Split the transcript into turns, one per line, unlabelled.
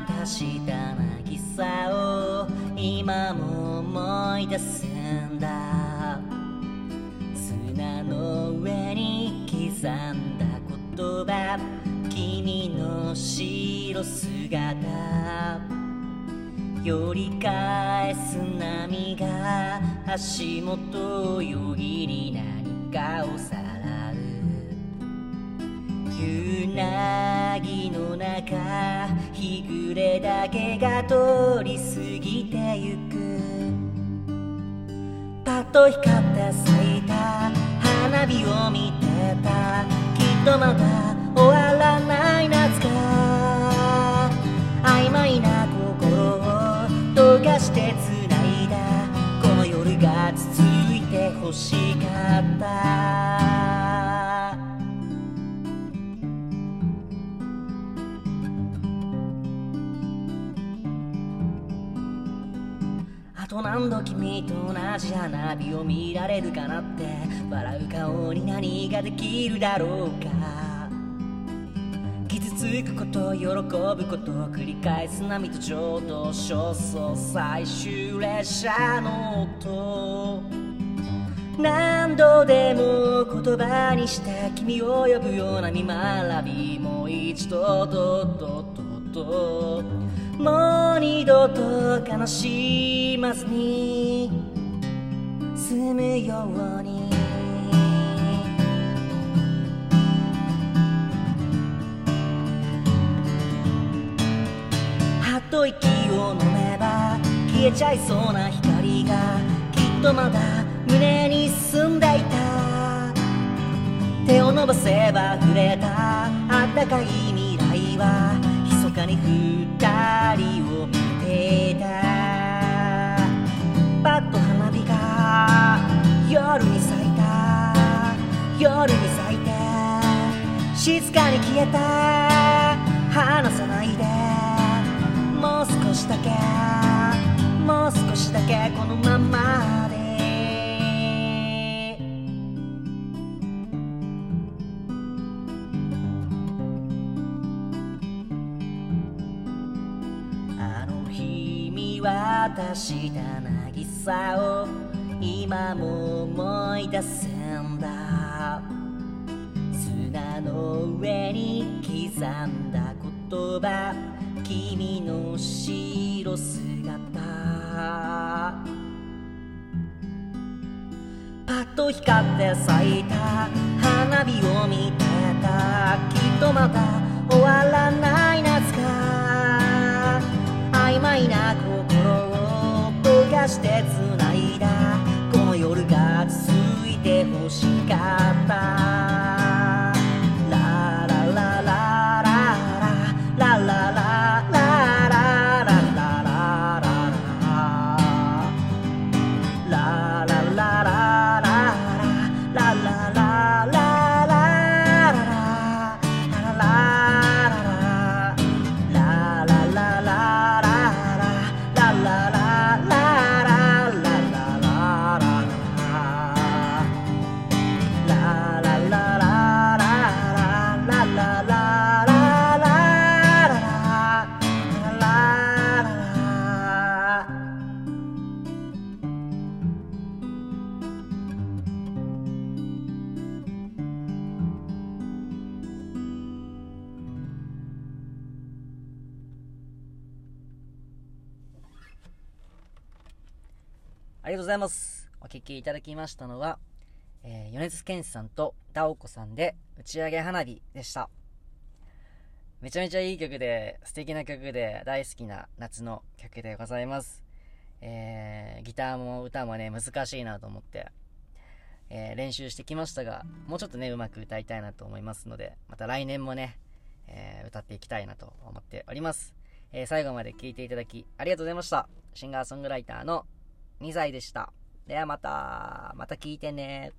かした渚を今も思い出すんだ。砂の上に刻んだ言葉。君の白姿。寄り返す波が足元をよぎり何かをさらう。夕凪の中日暮れだけが通り過ぎてゆく。パッと光って咲いた花火を見てた。きっとまたと何度君と同じ花火を見られるかなって笑う顔に何ができるだろうか。傷つくこと喜ぶことを繰り返す波と浄土焦燥最終列車の音。何度でも言葉にして君を呼ぶような見学びもう一度とととと。もう二度と悲しいすに住むように。はっと息を飲めば消えちゃいそうな光がきっとまだ胸にすんでいた。手を伸ばせば触れた。あったかい未来は密かに降った。静かに消えた。離さないで。もう少しだけ。もう少しだけ。このままで。あの日見渡した渚を今も思い出すんだ。の上に刻んだ言葉君の白姿。パッと光って咲いた花火を見てた。きっとまた終わらない夏か。曖昧な心を溶かして繋いだ。この夜が続いて欲しかった。ありがとうございます。お聴きいただきましたのは、えー、米津玄師さんとダオコさんで打ち上げ花火でした。めちゃめちゃいい曲で、素敵な曲で、大好きな夏の曲でございます。えー、ギターも歌もね、難しいなと思って、えー、練習してきましたが、もうちょっとね、うまく歌いたいなと思いますので、また来年もね、えー、歌っていきたいなと思っております。え最後まで聴いていただきありがとうございました。シンガーソングライターの2歳でした。ではまた、また聞いてね。